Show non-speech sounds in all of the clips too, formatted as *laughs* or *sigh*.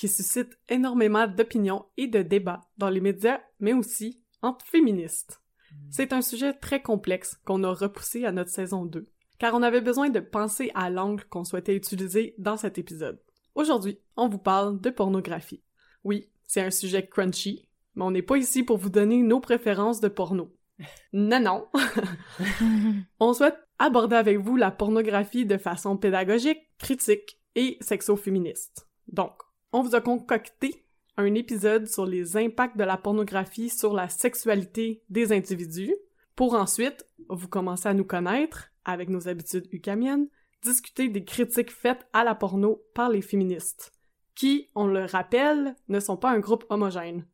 qui suscite énormément d'opinions et de débats dans les médias, mais aussi entre féministes. C'est un sujet très complexe qu'on a repoussé à notre saison 2, car on avait besoin de penser à l'angle qu'on souhaitait utiliser dans cet épisode. Aujourd'hui, on vous parle de pornographie. Oui, c'est un sujet crunchy, mais on n'est pas ici pour vous donner nos préférences de porno. *laughs* Non, non. *laughs* on souhaite aborder avec vous la pornographie de façon pédagogique, critique et sexo-féministe. Donc, on vous a concocté un épisode sur les impacts de la pornographie sur la sexualité des individus, pour ensuite vous commencer à nous connaître avec nos habitudes ucamiennes, discuter des critiques faites à la porno par les féministes, qui, on le rappelle, ne sont pas un groupe homogène.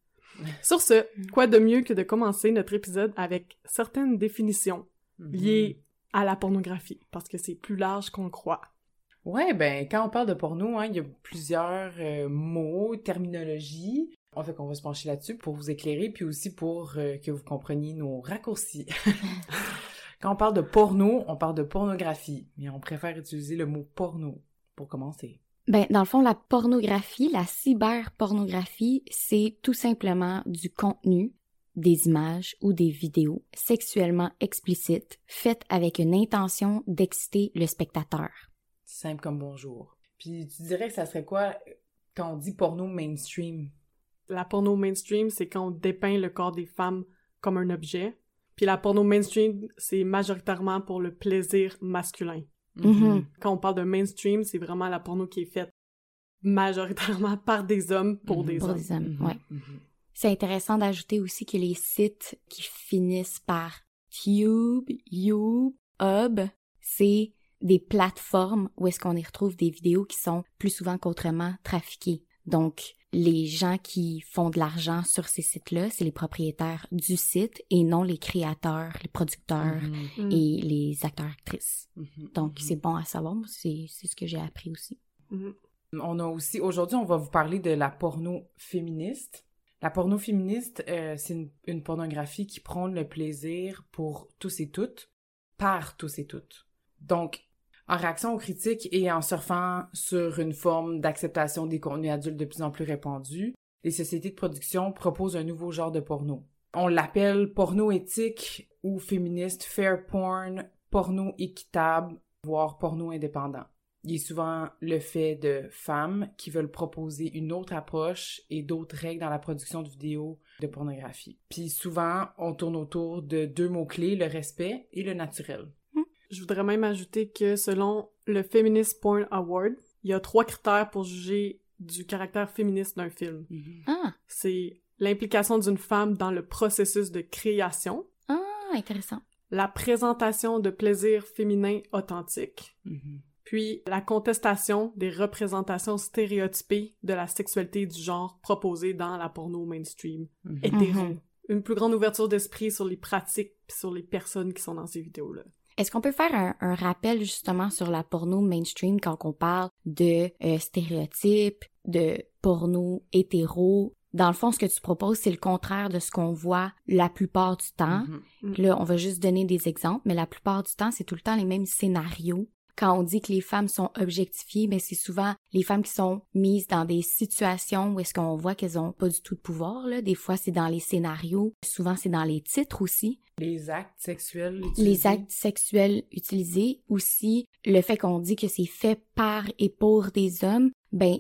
Sur ce, quoi de mieux que de commencer notre épisode avec certaines définitions liées à la pornographie, parce que c'est plus large qu'on le croit. Ouais, ben quand on parle de porno, hein, il y a plusieurs euh, mots, terminologies. En fait, qu'on va se pencher là-dessus pour vous éclairer, puis aussi pour euh, que vous compreniez nos raccourcis. *laughs* quand on parle de porno, on parle de pornographie, mais on préfère utiliser le mot porno pour commencer. Ben, dans le fond, la pornographie, la cyberpornographie, c'est tout simplement du contenu, des images ou des vidéos sexuellement explicites faites avec une intention d'exciter le spectateur. Simple comme bonjour. Puis tu dirais que ça serait quoi quand on dit porno mainstream? La porno mainstream, c'est quand on dépeint le corps des femmes comme un objet. Puis la porno mainstream, c'est majoritairement pour le plaisir masculin. Mhm. Quand on parle de mainstream, c'est vraiment la porno qui est faite majoritairement *laughs* par des hommes pour Mhm. des Pour hommes. des hommes, ouais. C'est intéressant d'ajouter aussi que les sites qui finissent par Tube, You, Hub, c'est des plateformes où est-ce qu'on y retrouve des vidéos qui sont plus souvent qu'autrement trafiquées. Donc, les gens qui font de l'argent sur ces sites-là, c'est les propriétaires du site et non les créateurs, les producteurs Mhm, Mm. et les acteurs-actrices. mhm, Donc, mhm. c'est bon à savoir. C'est c'est ce que j'ai appris aussi. On a aussi, aujourd'hui, on va vous parler de la porno féministe. La porno féministe, euh, c'est une, une pornographie qui prône le plaisir pour tous et toutes, par tous et toutes. Donc, en réaction aux critiques et en surfant sur une forme d'acceptation des contenus adultes de plus en plus répandus, les sociétés de production proposent un nouveau genre de porno. On l'appelle porno éthique ou féministe, fair porn, porno équitable, voire porno indépendant. Il est souvent le fait de femmes qui veulent proposer une autre approche et d'autres règles dans la production de vidéos de pornographie. Puis souvent, on tourne autour de deux mots-clés, le respect et le naturel. Je voudrais même ajouter que selon le Feminist Porn Award, il y a trois critères pour juger du caractère féministe d'un film. Ah, C'est l'implication d'une femme dans le processus de création, ah, intéressant. la présentation de plaisir féminin authentique, Mhm. puis la contestation des représentations stéréotypées de la sexualité du genre proposées dans la porno mainstream Mhm. hétéro. Mhm. Une plus grande ouverture d'esprit sur les pratiques puis sur les personnes qui sont dans ces vidéos-là. Est-ce qu'on peut faire un, un rappel justement sur la porno mainstream quand on parle de euh, stéréotypes, de porno hétéro? Dans le fond, ce que tu proposes, c'est le contraire de ce qu'on voit la plupart du temps. Mhm. Là, on va juste donner des exemples, mais la plupart du temps, c'est tout le temps les mêmes scénarios. Quand on dit que les femmes sont objectifiées, mais c'est souvent les femmes qui sont mises dans des situations où est-ce qu'on voit qu'elles ont pas du tout de pouvoir. Là. Des fois, c'est dans les scénarios. Souvent, c'est dans les titres aussi. Les actes sexuels Les utilisés. actes sexuels utilisés aussi. Le fait qu'on dit que c'est fait par et pour des hommes, ben,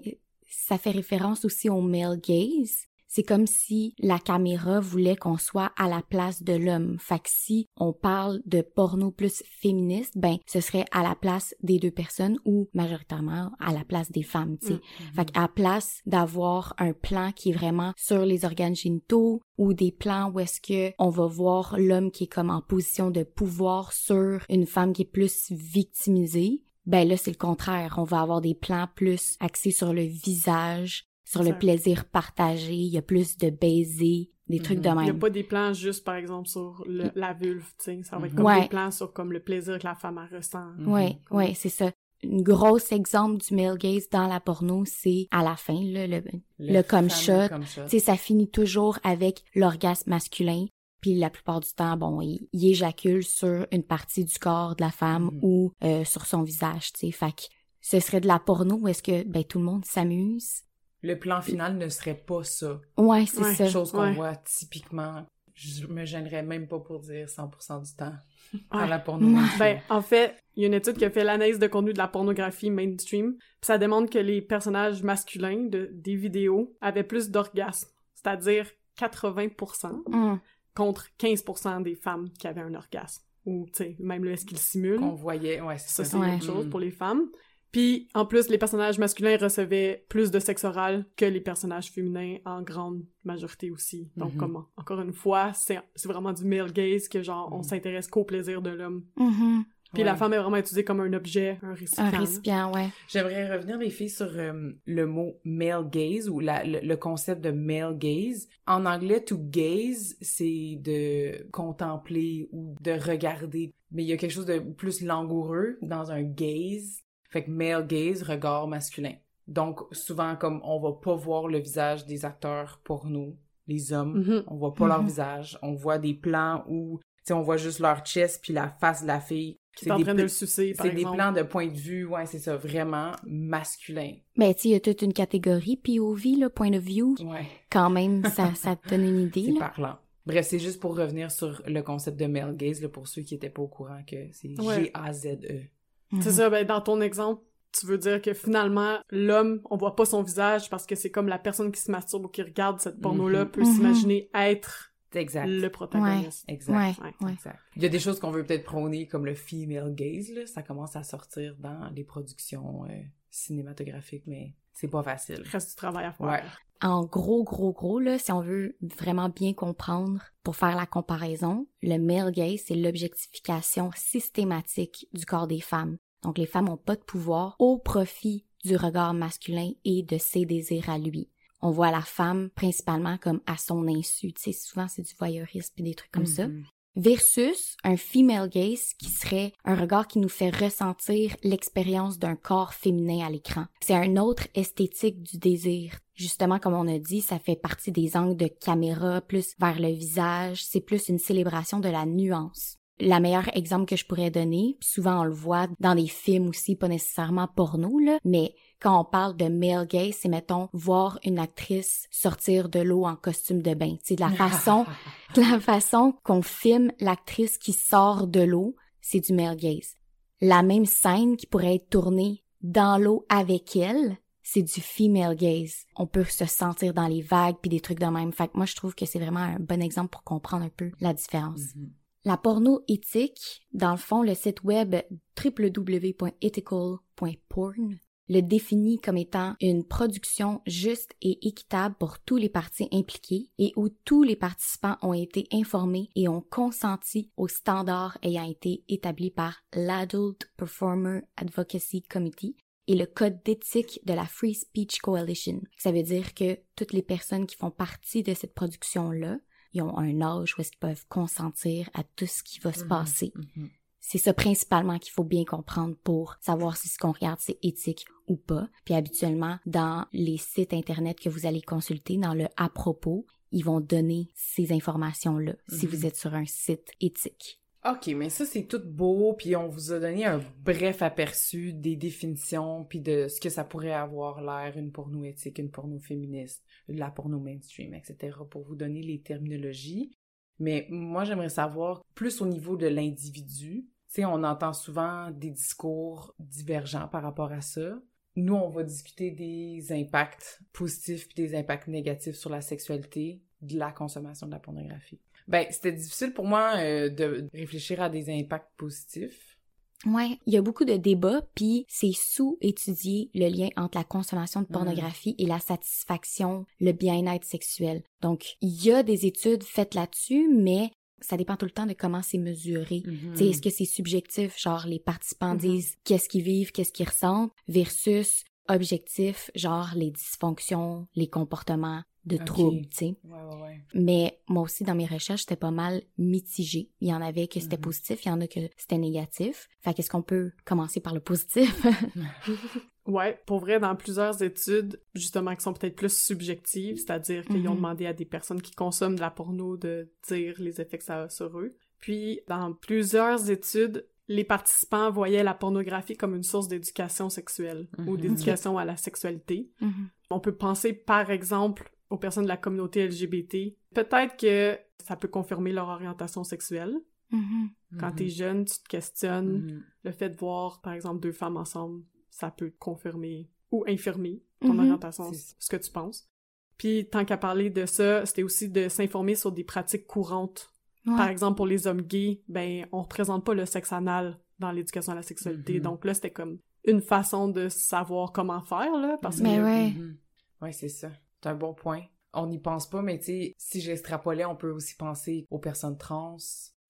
ça fait référence aussi au male gaze. C'est comme si la caméra voulait qu'on soit à la place de l'homme. Fait que si on parle de porno plus féministe, ben ce serait à la place des deux personnes ou majoritairement à la place des femmes, tu sais. Mm. Fait qu'à place d'avoir un plan qui est vraiment sur les organes génitaux ou des plans où est-ce que on va voir l'homme qui est comme en position de pouvoir sur une femme qui est plus victimisée, ben là c'est le contraire, on va avoir des plans plus axés sur le visage sur le plaisir partagé, il y a plus de baisers, des trucs de Mhm. Il n'y a même. pas des plans juste, par exemple, sur le- la vulve, tu sais. Ça va être Mhm. comme Ouais. des plans sur comme le plaisir que la femme ressent. Mhm. Ouais, ouais, c'est ça. Un gros exemple du male gaze dans la porno, c'est à la fin, là, le, le cum fameux shot. cum shot. Tu sais, ça finit toujours avec l'orgasme masculin. Puis la plupart du temps, bon, il, il éjacule sur une partie du corps de la femme Mhm. ou euh, sur son visage, tu sais. Fait que ce serait de la porno où est-ce que ben, tout le monde s'amuse? Le plan final ne serait pas ça. Ouais, c'est Ouais. ça. Chose qu'on Ouais. voit typiquement, je me gênerais même pas pour dire 100% du temps Ouais. à la porno. Ouais. mainstream. Ben, en fait, il y a une étude qui a fait l'analyse de contenu de la pornographie mainstream, puis ça démontre que les personnages masculins de, des vidéos avaient plus d'orgasmes, c'est-à-dire 80%, Hum, contre 15% des femmes qui avaient un orgasme. Ou, tu sais, même là, est-ce qu'ils simulent? Qu'on voyait, ouais, Ça, c'est c'est ça. Ouais. une chose Mm. pour les femmes. Puis, en plus, les personnages masculins recevaient plus de sexe oral que les personnages féminins en grande majorité aussi. Donc, Mhm. comme, encore une fois, c'est c'est vraiment du male gaze que, genre, on Mhm. s'intéresse qu'au plaisir de l'homme. mhm. Puis Ouais. la femme est vraiment utilisée comme un objet, un récipient. Un récipient, ouais. J'aimerais revenir, les filles, sur euh, le mot male gaze ou la- le, le concept de male gaze. En anglais, to gaze, c'est de contempler ou de regarder. Mais il y a quelque chose de plus langoureux dans un gaze. Fait que male gaze, regard masculin. Donc, souvent, comme on va pas voir le visage des acteurs porno, les hommes, Mhm. on voit pas leur Mhm. visage. On voit des plans où, tu on voit juste leur chest puis la face de la fille. Qui C'est est en des train de le sucer, par c'est des plans de point de vue, ouais, c'est ça, vraiment masculin. Ben, tu sais, il y a toute une catégorie POV, là, point of view. Ouais, Quand même, ça, *laughs* ça te donne une idée, c'est là. parlant. Bref, c'est juste pour revenir sur le concept de male gaze, là, pour ceux qui étaient pas au courant que c'est Ouais. G-A-Z-E. C'est Mhm. ça, ben, dans ton exemple, tu veux dire que finalement, l'homme, on voit pas son visage parce que c'est comme la personne qui se masturbe ou qui regarde cette porno-là Mhm. peut Mhm. s'imaginer être Exact. le protagoniste. Exact. Ouais, Ouais. ouais. Exact. Il y a des choses qu'on veut peut-être prôner comme le female gaze, là. Ça commence à sortir dans les productions euh, cinématographiques, mais c'est pas facile. Il reste du travail à faire. En gros, gros, gros, là, si on veut vraiment bien comprendre, pour faire la comparaison, le male gaze, c'est l'objectification systématique du corps des femmes. Donc, les femmes n'ont pas de pouvoir au profit du regard masculin et de ses désirs à lui. On voit la femme principalement comme à son insu. Tu sais, souvent, c'est du voyeurisme et des trucs comme ça. Versus un female gaze qui serait un regard qui nous fait ressentir l'expérience d'un corps féminin à l'écran. C'est un autre esthétique du désir. Justement, comme on a dit, ça fait partie des angles de caméra plus vers le visage. C'est plus une célébration de la nuance. La meilleure exemple que je pourrais donner, puis souvent on le voit dans des films aussi, pas nécessairement porno, là, mais quand on parle de male gaze, c'est mettons voir une actrice sortir de l'eau en costume de bain. C'est de la *laughs* façon *laughs* la façon qu'on filme l'actrice qui sort de l'eau, c'est du male gaze. La même scène qui pourrait être tournée dans l'eau avec elle, c'est du female gaze. On peut se sentir dans les vagues puis des trucs de même. Fait que moi, je trouve que c'est vraiment un bon exemple pour comprendre un peu la différence. Mhm. La porno éthique, dans le fond, le site web www.ethical.porn le définit comme étant une production juste et équitable pour tous les parties impliquées et où tous les participants ont été informés et ont consenti aux standards ayant été établis par l'Adult Performer Advocacy Committee et le code d'éthique de la Free Speech Coalition. Ça veut dire que toutes les personnes qui font partie de cette production-là, ils ont un âge où qu'ils peuvent consentir à tout ce qui va se Mhm. passer. Mhm. C'est ça principalement qu'il faut bien comprendre pour savoir si ce qu'on regarde c'est éthique ou pas. Puis habituellement, dans les sites internet que vous allez consulter, dans le à propos, ils vont donner ces informations-là si Mhm. vous êtes sur un site éthique. OK, mais ça, c'est tout beau, puis on vous a donné un bref aperçu des définitions, puis de ce que ça pourrait avoir l'air, une porno éthique, une porno féministe, la porno mainstream, etc., pour vous donner les terminologies. Mais moi, j'aimerais savoir plus au niveau de l'individu. Tu sais, on entend souvent des discours divergents par rapport à ça. Nous, on va discuter des impacts positifs puis des impacts négatifs sur la sexualité de la consommation de la pornographie. Ben, c'était difficile pour moi euh, de réfléchir à des impacts positifs. Ouais, il y a beaucoup de débats, puis c'est sous-étudié le lien entre la consommation de pornographie et la satisfaction, le bien-être sexuel. Donc, il y a des études faites là-dessus, mais ça dépend tout le temps de comment c'est mesuré. Tu sais, est-ce que c'est subjectif, genre les participants Mhm. disent qu'est-ce qu'ils vivent, qu'est-ce qu'ils ressentent, versus objectif, genre les dysfonctions, les comportements de troubles, tu sais. Ouais, ouais, ouais. Mais moi aussi, dans mes recherches, c'était pas mal mitigé. Il y en avait que c'était Mhm. positif, il y en a que c'était négatif. Fait qu'est-ce qu'on peut commencer par le positif? *laughs* *laughs* Ouais, pour vrai, dans plusieurs études, justement, qui sont peut-être plus subjectives, c'est-à-dire qu'ils ont Mhm. demandé à des personnes qui consomment de la porno de dire les effets que ça a sur eux. Puis, dans plusieurs études, les participants voyaient la pornographie comme une source d'éducation sexuelle ou Mhm. d'éducation à la sexualité. Mhm. On peut penser, par exemple, aux personnes de la communauté LGBT. Peut-être que ça peut confirmer leur orientation sexuelle. Mhm. Quand Mhm. t'es jeune, tu te questionnes. Le fait de voir, par exemple, deux femmes ensemble, ça peut confirmer ou infirmer ton Mhm. orientation, C'est- ce que tu penses. Puis, tant qu'à parler de ça, c'était aussi de s'informer sur des pratiques courantes. Ouais. Par exemple, pour les hommes gays, ben, on représente pas le sexe anal dans l'éducation à la sexualité. Mhm. Donc là, c'était comme une façon de savoir comment faire, là, parce Mais que... ouais. Mhm. Ouais, c'est ça. C'est un bon point. On n'y pense pas, mais tu sais, si j'extrapolais, on peut aussi penser aux personnes trans,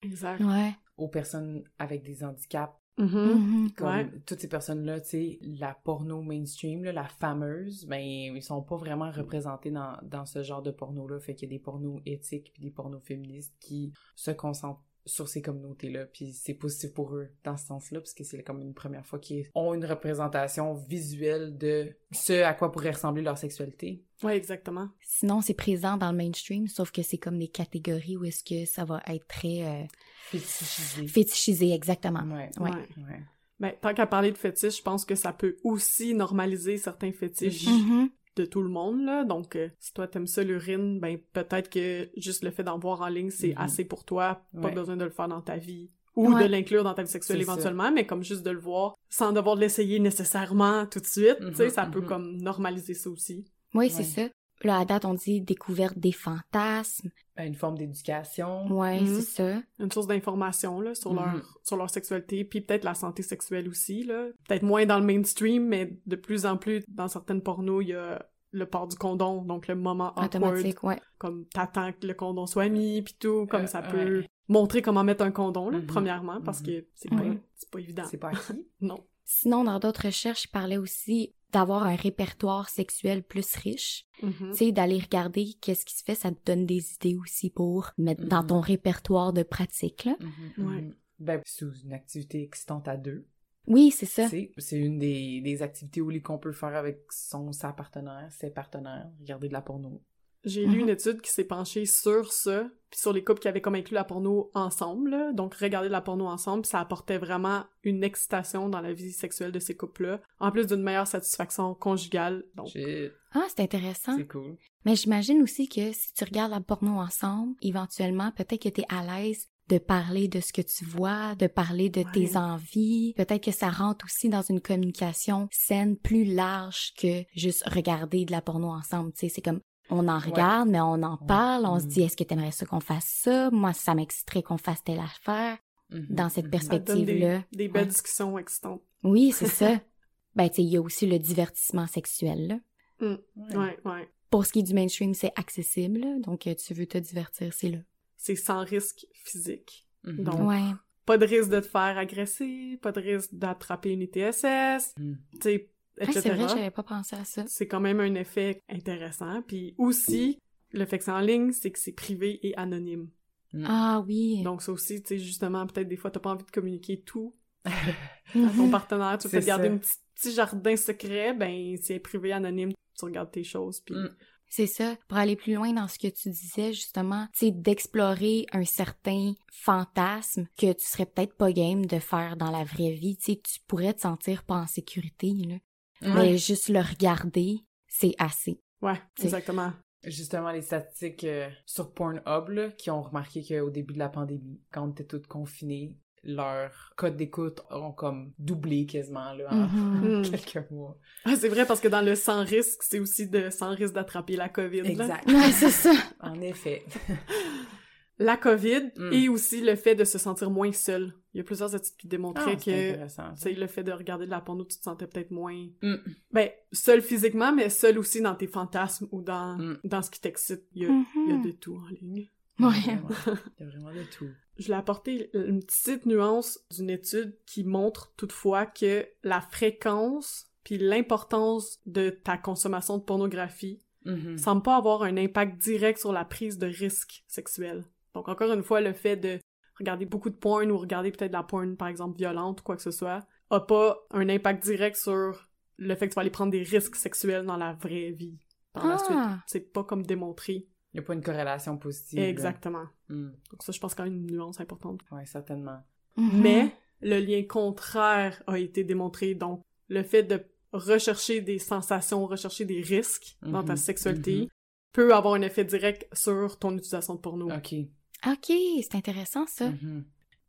Exact. Ouais. aux personnes avec des handicaps. Mhm. Mhm. Comme Ouais. toutes ces personnes-là, tu sais, la porno mainstream, là, la fameuse, ben, ils sont pas vraiment représentés dans, dans ce genre de porno-là. Fait qu'il y a des pornos éthiques puis des pornos féministes qui se concentrent sur ces communautés-là. Puis c'est positif pour eux dans ce sens-là, parce que c'est comme une première fois qu'ils ont une représentation visuelle de ce à quoi pourrait ressembler leur sexualité. Ouais, exactement. Sinon, c'est présent dans le mainstream, sauf que c'est comme des catégories où est-ce que ça va être très euh, Fétichisé. fétichisé, exactement. Ouais. Ouais. Ouais. Ouais. Ben, tant qu'à parler de fétiches, je pense que ça peut aussi normaliser certains fétiches Mhm. De tout le monde, là. Donc, euh, si toi t'aimes ça l'urine, ben peut-être que juste le fait d'en voir en ligne, c'est Mhm. assez pour toi. Pas Ouais. besoin de le faire dans ta vie. Ou Ouais. de l'inclure dans ta vie sexuelle ça. éventuellement, mais comme juste de le voir sans devoir l'essayer nécessairement tout de suite, tu sais, Mhm, ça peut mhm. comme normaliser ça aussi. Oui, c'est Ouais. ça. Là, à date, on dit découverte des fantasmes. Une forme d'éducation. Ouais, Mhm. c'est ça. Une source d'information, là, sur Mhm. leur, sur leur sexualité, puis peut-être la santé sexuelle aussi, là. Peut-être moins dans le mainstream, mais de plus en plus, dans certaines pornos, il y a le port du condom, donc le moment awkward, Automatique, ouais. comme t'attends que le condom soit mis puis tout comme Euh, ça peut ouais. montrer comment mettre un condom là Mhm. premièrement parce Mhm. que c'est pas c'est pas évident C'est pas acquis. *laughs* non Sinon, dans d'autres recherches, il parlait aussi d'avoir un répertoire sexuel plus riche. Mhm. Tu sais, d'aller regarder qu'est-ce qui se fait, ça te donne des idées aussi pour mettre dans Mhm. ton répertoire de pratique, là. Ouais. mhm. Ben, c'est une activité excitante à deux. Oui, c'est ça. C'est c'est une des, des activités lit qu'on peut faire avec son sa partenaire, ses partenaires, regarder de la porno. J'ai Mhm. lu une étude qui s'est penchée sur ça puis sur les couples qui avaient comme inclus la porno ensemble là. donc regarder de la porno ensemble ça apportait vraiment une excitation dans la vie sexuelle de ces couples là en plus d'une meilleure satisfaction conjugale donc Ah, c'est intéressant. c'est cool. Mais j'imagine aussi que si tu regardes la porno ensemble, éventuellement, peut-être que tu es à l'aise de parler de ce que tu vois, de parler de Ouais. tes envies. Peut-être que ça rentre aussi dans une communication saine plus large que juste regarder de la porno ensemble. Tu sais, c'est comme on en Ouais. regarde, mais on en parle, on se Mhm. dit est-ce que tu aimerais ça qu'on fasse ça? Moi, ça m'exciterait qu'on fasse telle affaire. Mhm, Dans cette mhm. des, Perspective-là. des belles Ouais. discussions excitantes Oui, c'est ça. *laughs* Ben, tu sais, il y a aussi le divertissement sexuel. Là. Ouais. ouais ouais Pour ce qui est du mainstream, c'est accessible. là. Donc, euh, tu veux te divertir, c'est là. c'est sans risque physique Mhm. Donc, Ouais. pas de risque de te faire agresser, pas de risque d'attraper une ITSS, Mhm. tu sais, C'est vrai, j'avais pas pensé à ça. c'est quand même un effet intéressant. Puis aussi, le fait que c'est en ligne, c'est que c'est privé et anonyme. Ah oui. Donc ça aussi, tu sais, justement, peut-être des fois, t'as pas envie de communiquer tout *laughs* à ton partenaire. Tu veux C'est peut-être garder un petit, petit jardin secret, ben c'est privé, anonyme, tu regardes tes choses. Puis Mm. C'est ça. Pour aller plus loin dans ce que tu disais, justement, tu sais, d'explorer un certain fantasme que tu serais peut-être pas game de faire dans la vraie vie. Tu sais, tu pourrais te sentir pas en sécurité, là. Ouais. Mais juste le regarder, c'est assez. ouais, exactement. Justement, les statistiques euh, sur Pornhub là, qui ont remarqué qu'au début de la pandémie, quand on était toutes confinées, leur code d'écoute ont comme doublé quasiment là, en Mhm. *laughs* Mm. quelques mois. Ah, c'est vrai parce que dans le sans risque, c'est aussi de sans risque d'attraper la COVID. là. Exact. Ouais, c'est ça. En effet. *laughs* La COVID Mm. et aussi le fait de se sentir moins seul. Il y a plusieurs études qui démontraient Ah, c'est que intéressant. tu sais, le fait de regarder de la porno, tu te sentais peut-être moins... Mm. Ben, seul physiquement, mais seul aussi dans tes fantasmes ou dans, Mm. dans ce qui t'excite. Il y a, il y a Mhm. de tout en ligne. Ouais. Vraiment. Il y a vraiment de tout. *laughs* Je l'ai apporté une petite nuance d'une étude qui montre toutefois que la fréquence puis l'importance de ta consommation de pornographie Mhm. semble pas avoir un impact direct sur la prise de risque sexuel. Donc encore une fois, le fait de regarder beaucoup de porn ou regarder peut-être de la porn, par exemple, violente ou quoi que ce soit, a pas un impact direct sur le fait que tu vas aller prendre des risques sexuels dans la vraie vie par la Ah. suite. C'est pas comme démontré. Il n'y a pas une corrélation positive. Exactement. Mm. Donc ça, je pense quand même une nuance importante. Ouais, certainement. Mhm. Mais le lien contraire a été démontré. Donc, le fait de rechercher des sensations, rechercher des risques dans ta Mhm, sexualité mhm. peut avoir un effet direct sur ton utilisation de porno. OK. OK, c'est intéressant, ça. Mhm.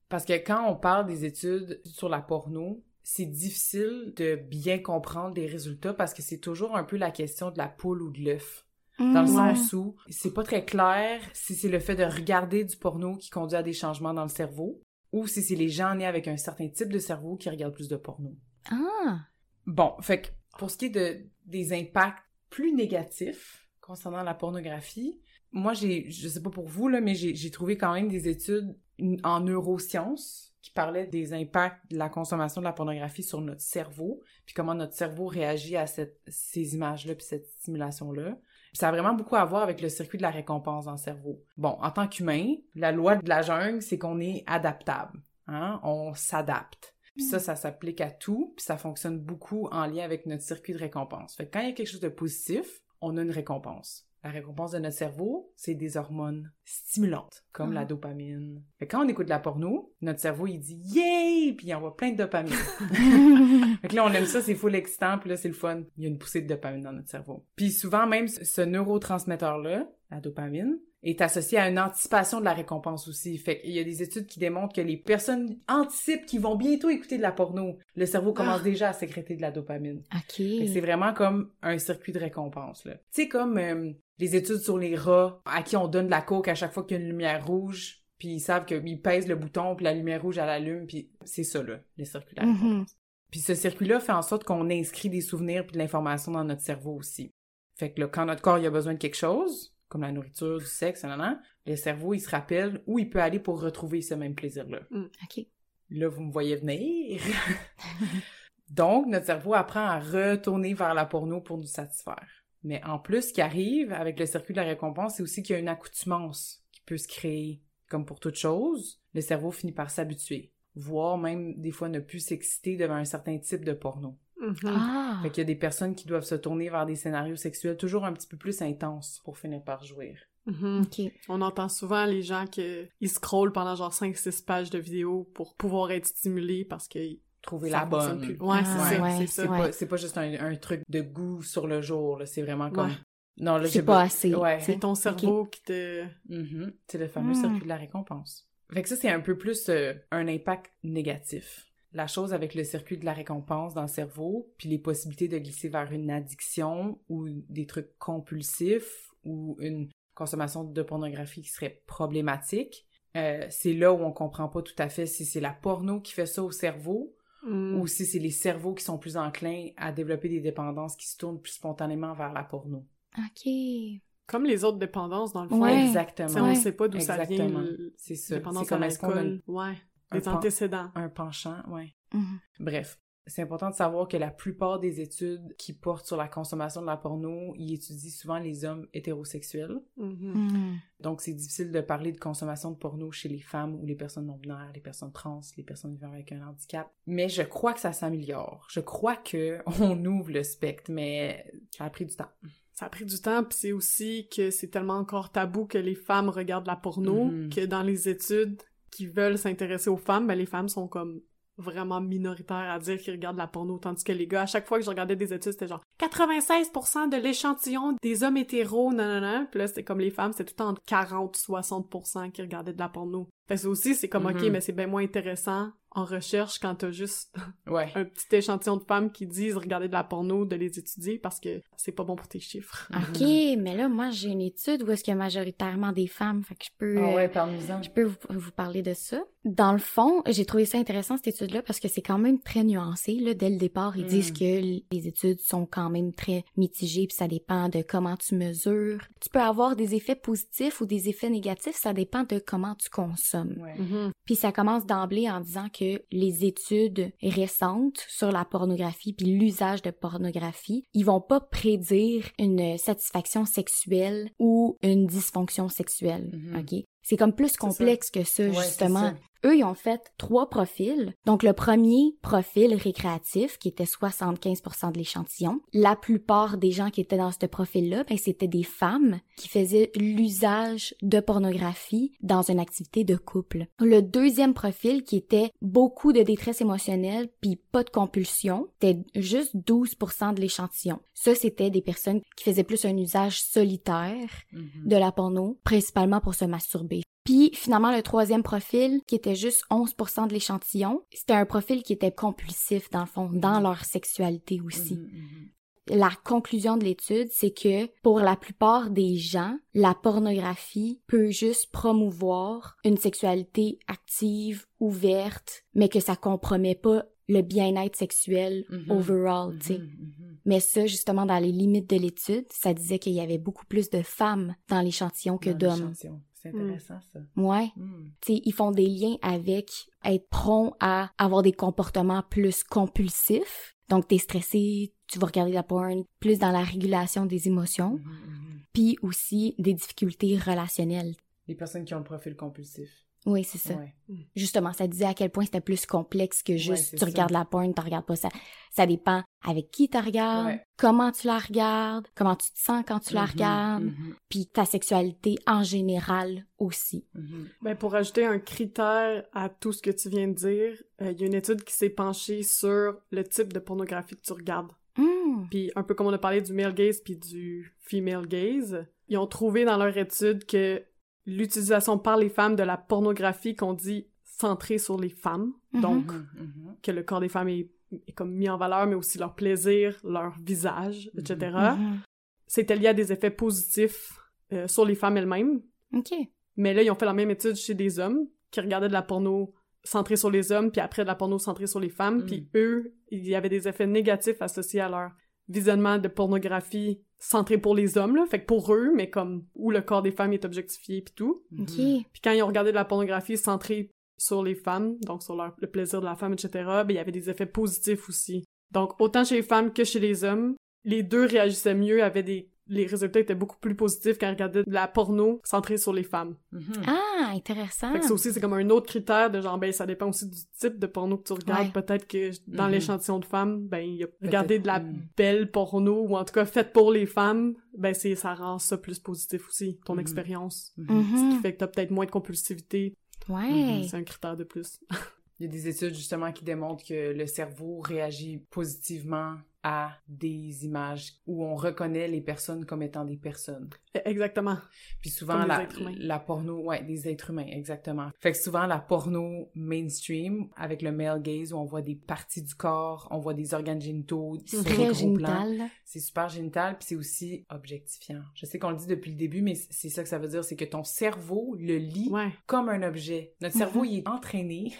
Parce que quand on parle des études sur la porno, c'est difficile de bien comprendre les résultats parce que c'est toujours un peu la question de la poule ou de l'œuf. Dans le Mhm. sens où c'est pas très clair si c'est le fait de regarder du porno qui conduit à des changements dans le cerveau ou si c'est les gens nés avec un certain type de cerveau qui regardent plus de porno. Ah! Bon, fait que pour ce qui est de, des impacts plus négatifs concernant la pornographie, moi, j'ai, je sais pas pour vous, là, mais j'ai, trouvé quand même des études en neurosciences qui parlaient des impacts de la consommation de la pornographie sur notre cerveau, puis comment notre cerveau réagit à cette, ces images-là, puis cette stimulation-là. Ça a vraiment beaucoup à voir avec le circuit de la récompense dans le cerveau. Bon, en tant qu'humain, la loi de la jungle, c'est qu'on est adaptable. Hein? On s'adapte. Puis ça, ça s'applique à tout, puis ça fonctionne beaucoup en lien avec notre circuit de récompense. Fait que quand il y a quelque chose de positif, on a une récompense. La récompense de notre cerveau, c'est des hormones stimulantes, comme Ah. la dopamine. Fait que quand on écoute de la porno, notre cerveau, il dit « Yay! » puis il envoie plein de dopamine. *laughs* Fait que là, on aime ça, c'est full excitant, puis là, c'est le fun. Il y a une poussée de dopamine dans notre cerveau. Puis souvent, même ce neurotransmetteur-là, la dopamine, est associé à une anticipation de la récompense aussi. Fait qu'il y a des études qui démontrent que les personnes anticipent qu'ils vont bientôt écouter de la porno. Le cerveau commence Ah. déjà à sécréter de la dopamine. OK. C'est vraiment comme un circuit de récompense, là. Tu sais, comme euh, les études sur les rats, à qui on donne de la coke à chaque fois qu'il y a une lumière rouge, puis ils savent qu'ils pèsent le bouton, puis la lumière rouge, elle allume, puis c'est ça, là, le circuit de la Mhm. récompense. Puis ce circuit-là fait en sorte qu'on inscrit des souvenirs puis de l'information dans notre cerveau aussi. Fait que là, quand notre corps il a besoin de quelque chose, comme la nourriture, du sexe, le cerveau, il se rappelle où il peut aller pour retrouver ce même plaisir-là. OK. Là, vous me voyez venir. *laughs* Donc, notre cerveau apprend à retourner vers la porno pour nous satisfaire. Mais en plus, ce qui arrive avec le circuit de la récompense, c'est aussi qu'il y a une accoutumance qui peut se créer. Comme pour toute chose, le cerveau finit par s'habituer, voire même des fois ne plus s'exciter devant un certain type de porno. Ah! Fait qu'il y a des personnes qui doivent se tourner vers des scénarios sexuels toujours un petit peu plus intenses pour finir par jouir. OK. On entend souvent les gens que ils scrollent pendant genre 5-6 pages de vidéos pour pouvoir être stimulés parce que Trouver ça la bonne. plus. Ouais, Ah, c'est ça, ouais, c'est C'est ça. ouais. pas, c'est pas juste un, un truc de goût sur le jour, là. C'est vraiment comme... Ouais. Non, là, C'est j'ai pas assez. Ouais. C'est ton cerveau qui te... Mhm. C'est le fameux Mm. circuit de la récompense. Fait que ça, c'est un peu plus euh, un impact négatif. La chose avec le circuit de la récompense dans le cerveau, puis les possibilités de glisser vers une addiction ou des trucs compulsifs ou une consommation de pornographie qui serait problématique, euh, c'est là où on comprend pas tout à fait si c'est la porno qui fait ça au cerveau Mm. ou si c'est les cerveaux qui sont plus enclins à développer des dépendances qui se tournent plus spontanément vers la porno. OK. Comme les autres dépendances, dans le fond. Ouais. Exactement. on Ouais. sait pas d'où ça vient, C'est ça. C'est comme à est-ce qu'on a l'alcool. Ouais. Pan- antécédents. un penchant, ouais. Mhm. Bref, c'est important de savoir que la plupart des études qui portent sur la consommation de la porno, ils étudient souvent les hommes hétérosexuels. Mhm. Mhm. Donc, c'est difficile de parler de consommation de porno chez les femmes ou les personnes non-binaires, les personnes trans, les personnes vivant avec un handicap. Mais je crois que ça s'améliore. Je crois que *laughs* on ouvre le spectre, mais ça a pris du temps. Ça a pris du temps, puis c'est aussi que c'est tellement encore tabou que les femmes regardent la porno, que dans les études qui veulent s'intéresser aux femmes, ben les femmes sont comme vraiment minoritaires à dire qu'ils regardent la porno, tandis que les gars, à chaque fois que je regardais des études, c'était genre 96% de l'échantillon des hommes hétéros, nanana, puis là, c'était comme les femmes, c'était tout entre 40-60% qui regardaient de la porno. Fait que ça aussi, c'est comme, ok, Mhm. mais c'est bien moins intéressant en recherche quand t'as juste *laughs* Ouais. un petit échantillon de femmes qui disent regarder de la porno, de les étudier parce que c'est pas bon pour tes chiffres. OK, mais là, moi, j'ai une étude où est-ce qu'il y a majoritairement des femmes, fait que je peux... Ah euh, ouais, parle-nous-en. Je peux vous, vous parler de ça. Dans le fond, j'ai trouvé ça intéressant, cette étude-là, parce que c'est quand même très nuancé. Là. Dès le départ, ils Mm. disent que l- les études sont quand même très mitigées, puis ça dépend de comment tu mesures. Tu peux avoir des effets positifs ou des effets négatifs, ça dépend de comment tu consommes. Ouais. Mhm. Puis ça commence d'emblée en disant que les études récentes sur la pornographie puis l'usage de pornographie, ils vont pas prédire une satisfaction sexuelle ou une dysfonction sexuelle, Mhm. OK? C'est comme plus ça. complexe que ça, Ouais, justement. Eux, ils ont fait trois profils. Donc, le premier profil récréatif, qui était 75% de l'échantillon. La plupart des gens qui étaient dans ce profil-là, ben, c'était des femmes qui faisaient l'usage de pornographie dans une activité de couple. Le deuxième profil, qui était beaucoup de détresse émotionnelle puis pas de compulsion, c'était juste 12 de l'échantillon. Ça, c'était des personnes qui faisaient plus un usage solitaire Mhm. de la porno, principalement pour se masturber. Puis finalement, le troisième profil, qui était juste 11 de l'échantillon, c'était un profil qui était compulsif, dans le fond, dans leur sexualité aussi. Mhm, mhm. La conclusion de l'étude, c'est que pour la plupart des gens, la pornographie peut juste promouvoir une sexualité active, ouverte, mais que ça compromet pas le bien-être sexuel Mhm. overall, tu sais. Mhm, mhm. Mais ça, justement, dans les limites de l'étude, ça disait qu'il y avait beaucoup plus de femmes dans l'échantillon que d'hommes. C'est intéressant, ça. Ouais. Sais, ils font des liens avec être prompt à avoir des comportements plus compulsifs. Donc, t'es stressé, tu vas regarder la porn, plus dans la régulation des émotions, Mhm, mhm. puis aussi des difficultés relationnelles. Les personnes qui ont le profil compulsif. Oui, c'est ça. Ouais. Justement, ça disait à quel point c'était plus complexe que juste tu ça. regardes la porn, tu regardes pas ça. Ça dépend avec qui tu regardes, Ouais. comment tu la regardes, comment tu te sens quand tu la Mhm, regardes, mhm, puis ta sexualité en général aussi. mhm. Ben, pour ajouter un critère à tout ce que tu viens de dire, euh, il y a une étude qui s'est penchée sur le type de pornographie que tu regardes. Hmm. Puis un peu comme on a parlé du male gaze puis du female gaze, ils ont trouvé dans leur étude que l'utilisation par les femmes de la pornographie qu'on dit centrée sur les femmes, Mhm. donc Mhm, mhm. que le corps des femmes est, est comme mis en valeur, mais aussi leur plaisir, leur visage, etc. Mhm. C'était lié à des effets positifs euh, sur les femmes elles-mêmes. OK. Mais là, ils ont fait la même étude chez des hommes qui regardaient de la porno centrée sur les hommes, puis après de la porno centrée sur les femmes, Mm. puis eux, il y avait des effets négatifs associés à leur visionnement de pornographie centrée pour les hommes, là, fait que pour eux, mais comme où le corps des femmes est objectifié puis tout. Mhm. Puis quand ils ont regardé de la pornographie centrée sur les femmes, donc sur leur, le plaisir de la femme, etc., ben il y avait des effets positifs aussi. Donc autant chez les femmes que chez les hommes, les deux réagissaient mieux, avaient des les résultats étaient beaucoup plus positifs quand ils regardaient de la porno centrée sur les femmes. Mhm. Ah, intéressant. Fait que ça aussi, c'est comme un autre critère de genre, ben, ça dépend aussi du type de porno que tu regardes. Ouais. Peut-être que dans Mhm. l'échantillon de femmes, ben, il y a regarder de la mm. belle porno, ou en tout cas faite pour les femmes, ben, c'est, ça rend ça plus positif aussi, ton Mhm. expérience. Ce qui fait que t'as peut-être moins de compulsivité. Ouais. C'est un critère de plus. *laughs* Il y a des études justement qui démontrent que le cerveau réagit positivement à des images où on reconnaît les personnes comme étant des personnes. Exactement. Puis souvent Comme la, la porno, ouais, des êtres humains, exactement. Fait que souvent la porno mainstream avec le male gaze où on voit des parties du corps, on voit des organes génitaux, *laughs* sur des Très gros plans. génital. C'est super génital, puis c'est aussi objectifiant. Je sais qu'on le dit depuis le début, mais c'est ça que ça veut dire, c'est que ton cerveau le lit Ouais. comme un objet. Notre cerveau, il est entraîné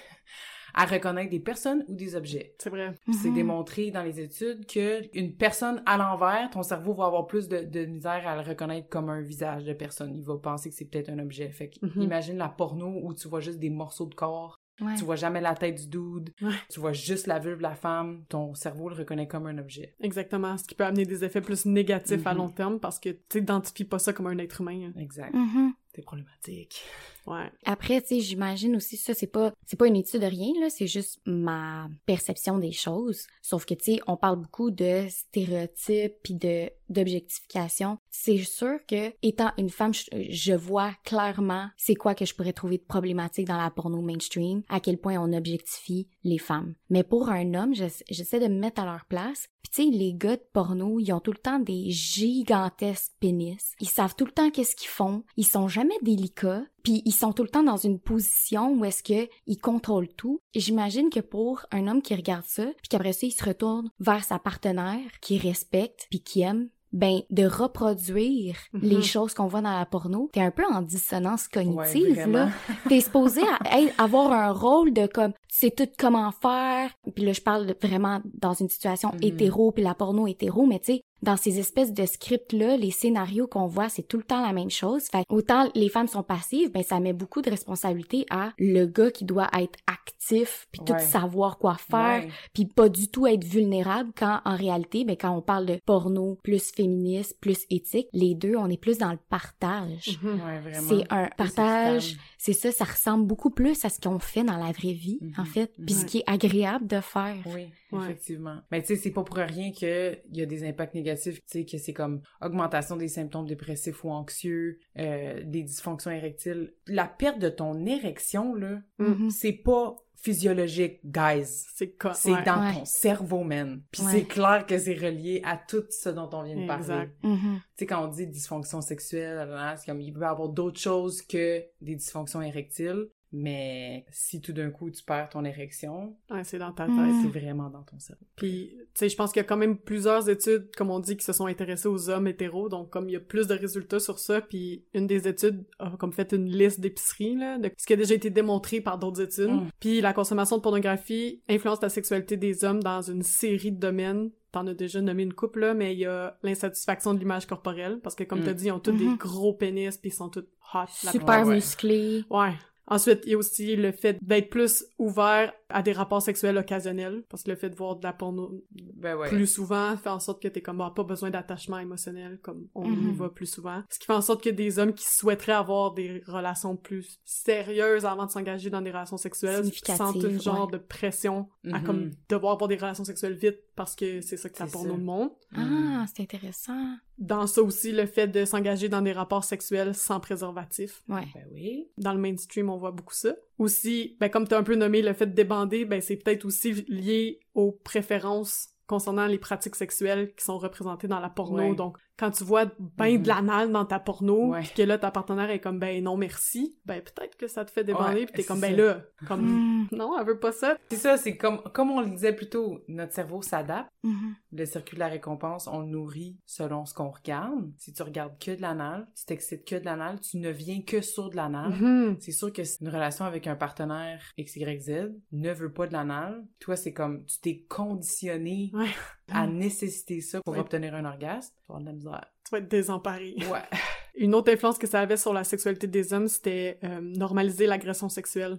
à reconnaître des personnes ou des objets. C'est vrai. C'est Mhm. démontré dans les études que une personne à l'envers, ton cerveau va avoir plus de, de misère à le reconnaître comme un visage de personne. Il va penser que c'est peut-être un objet. Fait que Mhm. imagine la porno où tu vois juste des morceaux de corps, Ouais. tu vois jamais la tête du dude, Ouais. tu vois juste la vulve de la femme, ton cerveau le reconnaît comme un objet. Exactement. Ce qui peut amener des effets plus négatifs à Mhm. long terme parce que tu t'identifies pas ça comme un être humain. Exact. Mhm. C'est problématique. Après, tu sais, j'imagine aussi ça, c'est pas, c'est pas une étude de rien, là, c'est juste ma perception des choses. Sauf que, tu sais, on parle beaucoup de stéréotypes puis de, d'objectification. C'est sûr que, étant une femme, je, je vois clairement c'est quoi que je pourrais trouver de problématique dans la porno mainstream, à quel point on objectifie les femmes. Mais pour un homme, j'essa- j'essaie de me mettre à leur place. Puis tu sais, les gars de porno, ils ont tout le temps des gigantesques pénis. Ils savent tout le temps qu'est-ce qu'ils font. Ils sont jamais délicats. Puis ils sont tout le temps dans une position où est-ce que ils contrôlent tout. Et j'imagine que pour un homme qui regarde ça, puis qu'après ça, il se retourne vers sa partenaire, qui respecte, puis qui aime, ben de reproduire Mhm. les choses qu'on voit dans la porno, t'es un peu en dissonance cognitive Ouais, là. *laughs* T'es supposé à- avoir un rôle de comme tu sais tout comment faire. Puis là je parle de- vraiment dans une situation Mhm. hétéro puis la porno hétéro, mais tu sais dans ces espèces de scripts-là, les scénarios qu'on voit, c'est tout le temps la même chose. Fait autant les femmes sont passives, ben ça met beaucoup de responsabilité à le gars qui doit être actif, puis tout Ouais. savoir quoi faire, puis pas du tout être vulnérable quand en réalité, ben quand on parle de porno plus féministe, plus éthique, les deux, on est plus dans le partage. Mhm. Ouais. C'est un partage. C'est ça, ça ressemble beaucoup plus à ce qu'on fait dans la vraie vie, Mhm. en fait, puis ce qui est agréable de faire. Oui, Ouais. effectivement. Mais tu sais, c'est pas pour rien qu'il y a des impacts négatifs, tu sais, que c'est comme augmentation des symptômes dépressifs ou anxieux, euh, des dysfonctions érectiles. La perte de ton érection, là, Mhm. c'est pas physiologique, guys. C'est quoi? C'est ouais. dans Ouais. ton cerveau, man. Puis Ouais. c'est clair que c'est relié à tout ce dont on vient de parler. Exact. Mhm. Tu sais, quand on dit dysfonction sexuelle, là, c'est comme, il peut y avoir d'autres choses que des dysfonctions érectiles, mais si tout d'un coup tu perds ton érection, Ouais, c'est dans ta Mhm. tête. c'est vraiment dans ton cerveau. Puis, tu sais, je pense qu'il y a quand même plusieurs études, comme on dit, qui se sont intéressées aux hommes hétéros. Donc, comme il y a plus de résultats sur ça, puis une des études a comme fait une liste d'épiceries, là, de ce qui a déjà été démontré par d'autres études. Mm. Puis, la consommation de pornographie influence la sexualité des hommes dans une série de domaines. T'en as déjà nommé une couple, là, mais il y a l'insatisfaction de l'image corporelle, parce que, comme Mm. t'as dit, ils ont tous Mhm. des gros pénis, puis ils sont tous hot. la Super Ouais, ouais. Ensuite, il y a aussi le fait d'être plus ouvert à des rapports sexuels occasionnels, parce que le fait de voir de la porno Ben ouais. plus souvent fait en sorte que t'es comme ah, pas besoin d'attachement émotionnel comme on y Mhm. va plus souvent ce qui fait en sorte que des hommes qui souhaiteraient avoir des relations plus sérieuses avant de s'engager dans des relations sexuelles sentent une genre ouais. de pression à Mhm. comme devoir avoir des relations sexuelles vite parce que c'est ça que la C'est porno ça. montre Ah, c'est intéressant. dans ça aussi le fait de s'engager dans des rapports sexuels sans préservatif Ouais. Ben oui. dans le mainstream, on voit beaucoup ça. Aussi, ben, comme tu as un peu nommé le fait de débander, ben, c'est peut-être aussi lié aux préférences concernant les pratiques sexuelles qui sont représentées dans la porno. Ouais. Donc, quand tu vois ben de l'anal dans ta porno, Ouais. pis que là, ta partenaire est comme, ben non, merci, ben peut-être que ça te fait débander, Ouais, pis t'es comme, ben là, comme, Mhm. non, elle veut pas ça. C'est ça, c'est comme, comme on le disait plus tôt, notre cerveau s'adapte. Mhm. Le circuit de la récompense, on le nourrit selon ce qu'on regarde. Si tu regardes que de l'anal, tu t'excites que de l'anal, tu ne viens que sur de l'anal. Mhm. C'est sûr que c'est une relation avec un partenaire XYZ ne veut pas de l'anal. Toi, c'est comme, tu t'es conditionné Ouais. À nécessiter ça pour Ouais. obtenir un orgasme. Tu vas avoir de la misère. Tu vas être désemparé. Ouais. *laughs* *laughs* Une autre influence que ça avait sur la sexualité des hommes, c'était euh, normaliser l'agression sexuelle.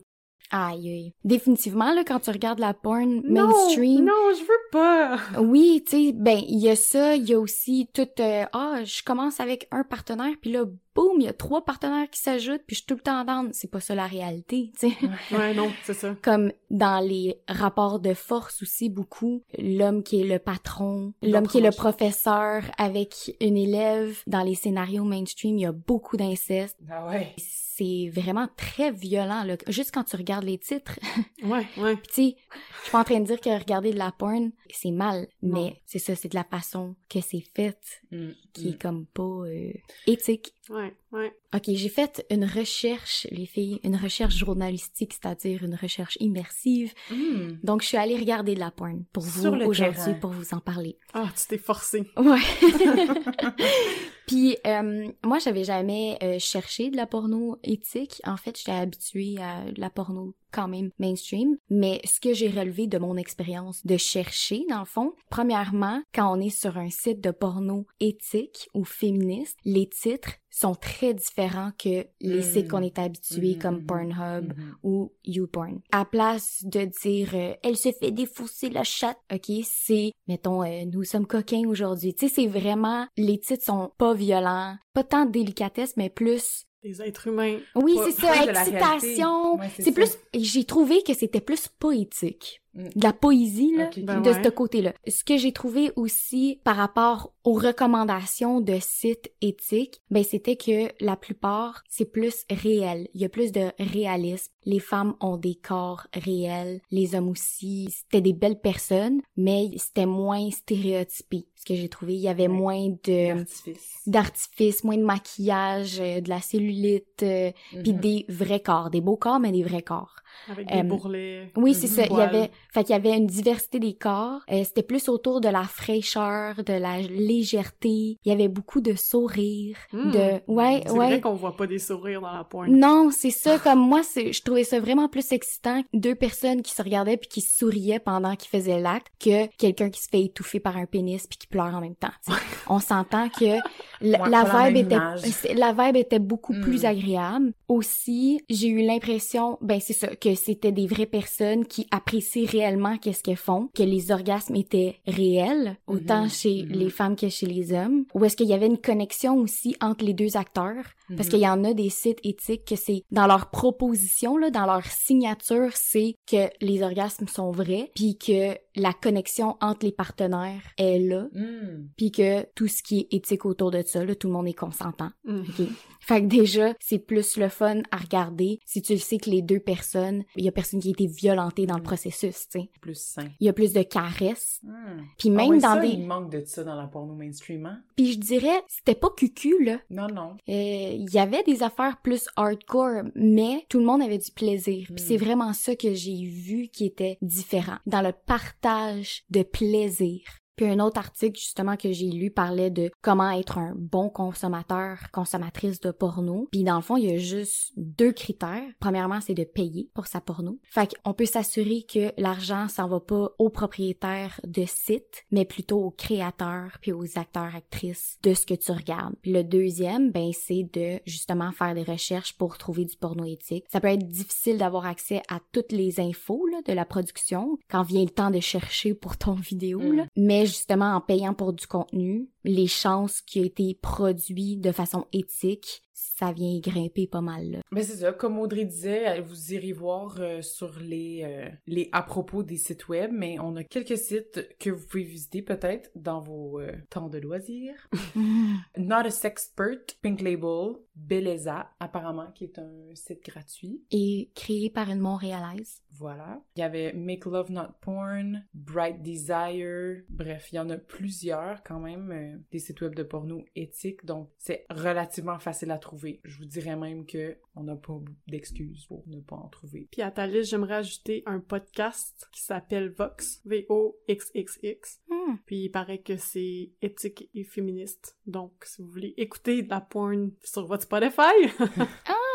Aïe, aïe. Définitivement, là, quand tu regardes la porn mainstream, Non, non, je veux pas! *laughs* oui, tu sais, ben, il y a ça, il y a aussi tout, euh, ah, je commence avec un partenaire, puis là, boum, il y a trois partenaires qui s'ajoutent, puis je suis tout le temps dans. C'est pas ça la réalité, tu sais. *laughs* Ouais, non, c'est ça. Comme dans les rapports de force aussi, beaucoup, l'homme qui est le patron, l'homme qui est le professeur avec une élève, dans les scénarios mainstream, il y a beaucoup d'inceste. Ah ouais. C'est vraiment très violent, là. Juste quand tu regardes les titres, *laughs* Ouais, ouais. Puis tu sais, je suis pas en train de dire que regarder de la porn, c'est mal, mais c'est ça, c'est de la façon que c'est fait Mm, qui mm. est comme pas euh, éthique. Ouais, ouais. Ok, j'ai fait une recherche, les filles, une recherche journalistique, c'est-à-dire une recherche immersive. Mm. Donc, je suis allée regarder de la porn pour vous Sur aujourd'hui, pour vous en parler. Ah, tu t'es forcé. Ouais. *laughs* *laughs* Puis euh, moi, j'avais jamais euh, cherché de la porno éthique. En fait, j'étais habituée à de la porno quand même mainstream. Mais ce que j'ai relevé de mon expérience de chercher, dans le fond, premièrement, quand on est sur un site de porno éthique ou féministe, les titres sont très différents que les Mm. sites qu'on est habitué comme mhm, Pornhub mhm. ou YouPorn. À place de dire euh, elle se fait défausser la chatte, ok, c'est mettons euh, nous sommes coquins aujourd'hui. Tu sais, c'est vraiment les titres sont pas violents, pas tant de délicatesse, mais plus Des êtres humains. oui c'est ça, excitation. Ouais, c'est plus, j'ai trouvé que c'était plus poétique. Mm. De la poésie, là. Ben de ouais. ce côté-là. Ce que j'ai trouvé aussi par rapport aux recommandations de sites éthiques, ben c'était que la plupart, c'est plus réel. Il y a plus de réalisme. Les femmes ont des corps réels, les hommes aussi. C'était des belles personnes, mais c'était moins stéréotypé. Ce que j'ai trouvé, il y avait Ouais. moins de Artifice. d'artifice, moins de maquillage, euh, de la cellulite, euh, puis des vrais corps, des beaux corps, mais des vrais corps. Avec des Euh, bourrelets. Oui, c'est ça. Il y avait, fait qu'il y avait une diversité des corps. Euh, C'était plus autour de la fraîcheur, de la légèreté. Il y avait beaucoup de sourires, Hmm. de, ouais, C'est ouais. vrai qu'on voit pas des sourires dans la pointe. Non, c'est ça. Comme moi, c'est, je trouvais ça vraiment plus excitant deux personnes qui se regardaient puis qui souriaient pendant qu'ils faisaient l'acte que quelqu'un qui se fait étouffer par un pénis puis qui pleure en même temps. *laughs* On s'entend que la, Ouais, la pas la vibe était, image. la vibe était beaucoup plus agréable. Aussi, j'ai eu l'impression, ben c'est ça, que c'était des vraies personnes qui apprécient réellement qu'est-ce qu'elles font, que les orgasmes étaient réels, autant Mhm, chez mhm. les femmes que chez les hommes. Ou est-ce qu'il y avait une connexion aussi entre les deux acteurs? Parce Mhm. qu'il y en a des sites éthiques que c'est dans leur proposition, là, dans leur signature, c'est que les orgasmes sont vrais, puis que la connexion entre les partenaires est là, Hmm. puis que tout ce qui est éthique autour de ça, là, tout le monde est consentant. OK? Fait que déjà, c'est plus le fun à regarder si tu le sais que les deux personnes, il y a personne qui a été violentée dans le Mm. processus, tu sais. Plus sain. Il y a plus de caresses. Hmm. Puis Ah même ouais, dans ça, des... il manque de ça dans la porno mainstream, hein? Puis je dirais, c'était pas cucu, là. Non, non. Euh, Il y avait des affaires plus hardcore, mais tout le monde avait du plaisir. Puis Mm. c'est vraiment ça que j'ai vu qui était différent. Dans le partage de plaisir. Puis un autre article justement que j'ai lu parlait de comment être un bon consommateur, consommatrice de porno. Puis dans le fond, il y a juste deux critères. Premièrement, c'est de payer pour sa porno. Fait qu'on peut s'assurer que l'argent s'en va pas aux propriétaires de sites, mais plutôt aux créateurs puis aux acteurs, actrices de ce que tu regardes. Puis le deuxième, ben c'est de justement faire des recherches pour trouver du porno éthique. Ça peut être difficile d'avoir accès à toutes les infos là, de la production quand vient le temps de chercher pour ton vidéo, Mm. là. mais justement en payant pour du contenu, les chances qu'il a été produit de façon éthique, ça vient y grimper pas mal là. Mais c'est ça, comme Audrey disait, vous irez voir euh, sur les, euh, les à propos des sites web, mais on a quelques sites que vous pouvez visiter peut-être dans vos euh, temps de loisirs. *laughs* Not a Sexpert, Pink Label, Beleza, apparemment, qui est un site gratuit. Et créé par une Montréalaise. Voilà. Il y avait Make Love Not Porn, Bright Desire, bref, il y en a plusieurs quand même, euh, des sites web de porno éthiques, donc c'est relativement facile à trouver. Je vous dirais même que on n'a pas d'excuses pour ne pas en trouver. Puis à ta liste, j'aimerais ajouter un podcast qui s'appelle Vox, V-O-X-X-X. Hmm. Puis il paraît que c'est éthique et féministe. Donc, si vous voulez écouter de la porn sur votre Spotify, *laughs* Ah!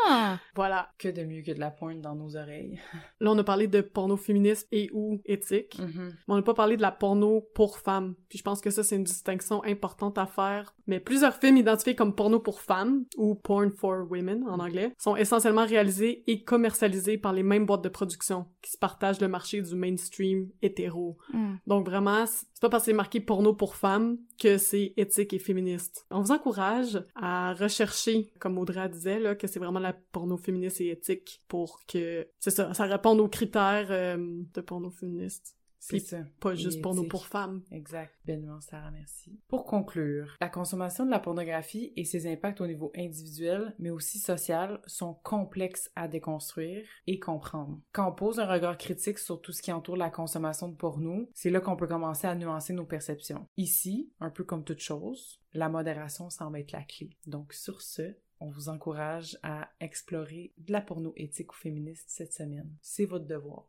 Voilà. Que de mieux que de la pointe dans nos oreilles. *laughs* Là, on a parlé de porno féministe et ou éthique. Mhm. Mais on n'a pas parlé de la porno pour femmes. Puis je pense que ça, c'est une distinction importante à faire. Mais plusieurs films identifiés comme porno pour femmes, ou porn for women en anglais, sont essentiellement réalisés et commercialisés par les mêmes boîtes de production qui se partagent le marché du mainstream hétéro. Hmm. Donc vraiment, pas parce que c'est marqué porno pour femmes que c'est éthique et féministe. On vous encourage à rechercher, comme Audrey disait, que c'est vraiment la porno féministe et éthique pour que, c'est ça, ça réponde aux critères euh, de porno féministe. C'est ça. Pas juste porno éthique. pour femmes. Exact. Bellement, Sarah, merci. Pour conclure, la consommation de la pornographie et ses impacts au niveau individuel, mais aussi social, sont complexes à déconstruire et comprendre. Quand on pose un regard critique sur tout ce qui entoure la consommation de porno, c'est là qu'on peut commencer à nuancer nos perceptions. Ici, un peu comme toute chose, la modération semble être la clé. Donc, sur ce, on vous encourage à explorer de la porno éthique ou féministe cette semaine. C'est votre devoir.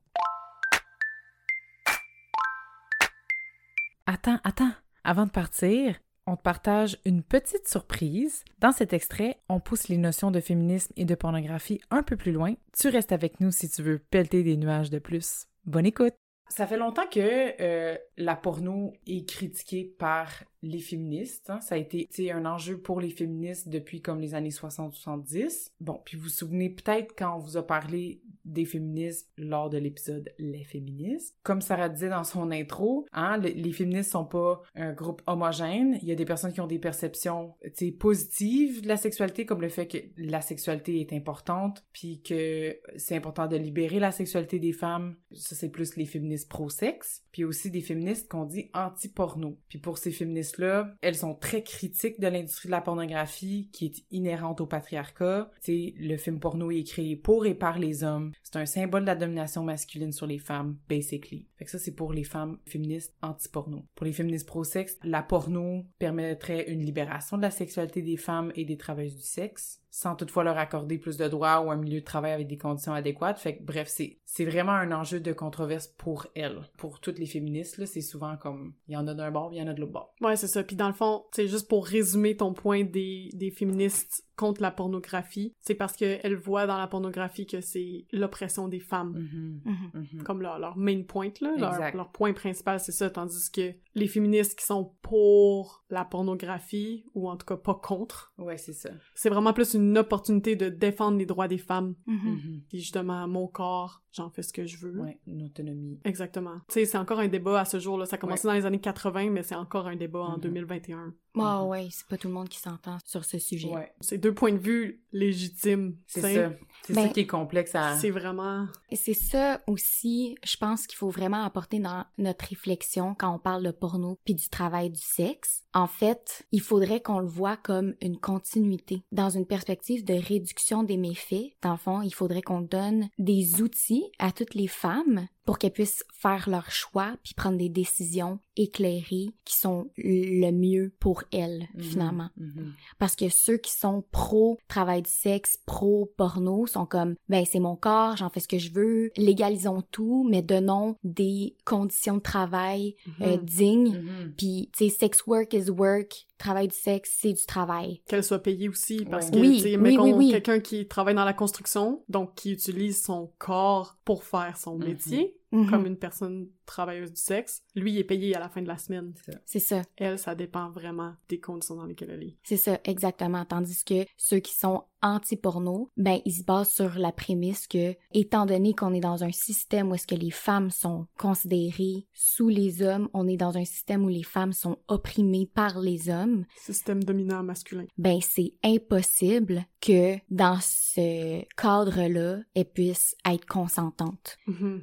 Attends, attends. Avant de partir, on te partage une petite surprise. Dans cet extrait, on pousse les notions de féminisme et de pornographie un peu plus loin. Tu restes avec nous si tu veux pelleter des nuages de plus. Bonne écoute! Ça fait longtemps que euh, la porno est critiquée par les féministes. hein. Ça a été un enjeu pour les féministes depuis comme les années 60-70. Bon, puis vous vous souvenez peut-être quand on vous a parlé des féministes lors de l'épisode Les féministes. Comme Sarah disait dans son intro, hein, le- les féministes sont pas un groupe homogène. Il y a des personnes qui ont des perceptions positives de la sexualité, comme le fait que la sexualité est importante, puis que c'est important de libérer la sexualité des femmes. Ça, c'est plus les féministes pro-sexe. Puis aussi des féministes qu'on dit anti-porno. Puis pour ces féministes-là, elles sont très critiques de l'industrie de la pornographie qui est inhérente au patriarcat. Sais, le film porno est créé pour et par les hommes. C'est un symbole de la domination masculine sur les femmes, basically. Fait que ça, c'est pour les femmes féministes anti-porno. Pour les féministes pro-sexe, la porno permettrait une libération de la sexualité des femmes et des travailleuses du sexe. Sans toutefois leur accorder plus de droits ou un milieu de travail avec des conditions adéquates. Fait que, bref, c'est, c'est vraiment un enjeu de controverse pour elles. Pour toutes les féministes, là, c'est souvent comme, il y en a d'un bord, il y en a de l'autre bord. Ouais, c'est ça. Puis dans le fond, c'est juste pour résumer ton point des, des féministes contre la pornographie, c'est parce qu'elles voient dans la pornographie que c'est l'oppression des femmes. Mhm. Mhm. Mhm. Comme leur, leur main point, là. Leur, leur point principal, c'est ça. Tandis que les féministes qui sont pour la pornographie, ou en tout cas pas contre, Ouais, c'est ça. c'est vraiment plus une opportunité de défendre les droits des femmes. Mhm. Mhm. Puis justement, mon corps, j'en fais ce que je veux. Ouais, une autonomie. Exactement. Tu sais, c'est encore un débat à ce jour, là. Ça a commencé dans les années 80, mais c'est encore un débat en Mhm. 2021. Ah Mhm. ouais, c'est pas tout le monde qui s'entend sur ce sujet. Ouais, C'est deux points de vue légitimes. c'est ça. C'est Ben, ça qui est complexe à... C'est vraiment... C'est ça aussi, je pense qu'il faut vraiment apporter dans notre réflexion quand on parle de porno puis du travail du sexe. En fait, il faudrait qu'on le voit comme une continuité. Dans une perspective de réduction des méfaits, dans le fond, il faudrait qu'on donne des outils à toutes les femmes pour qu'elles puissent faire leur choix puis prendre des décisions éclairées qui sont le mieux pour elles, Mhm. finalement. Mhm. Parce que ceux qui sont pro travail du sexe, pro porno sont comme ben c'est mon corps, j'en fais ce que je veux, légalisons tout, mais donnons des conditions de travail euh, Mhm. dignes. Mhm. Puis tu sais sex work is work, travail du sexe c'est du travail. Qu'elle soit payée aussi, parce que, Oui, tu sais, oui, oui, quelqu'un qui travaille dans la construction, donc qui utilise son corps pour faire son métier, Comme une personne travailleuse du sexe, lui il est payé à la fin de la semaine. C'est ça. Elle, ça dépend vraiment des conditions dans lesquelles elle est. c'est ça exactement. Tandis que ceux qui sont anti-porno, ben ils se basent sur la prémisse que étant donné qu'on est dans un système où est-ce que les femmes sont considérées sous les hommes, on est dans un système où les femmes sont opprimées par les hommes, Système dominant masculin. ben c'est impossible que dans ce cadre-là, elles puissent être consentantes.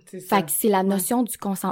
C'est ça. Fait que c'est la notion du consentement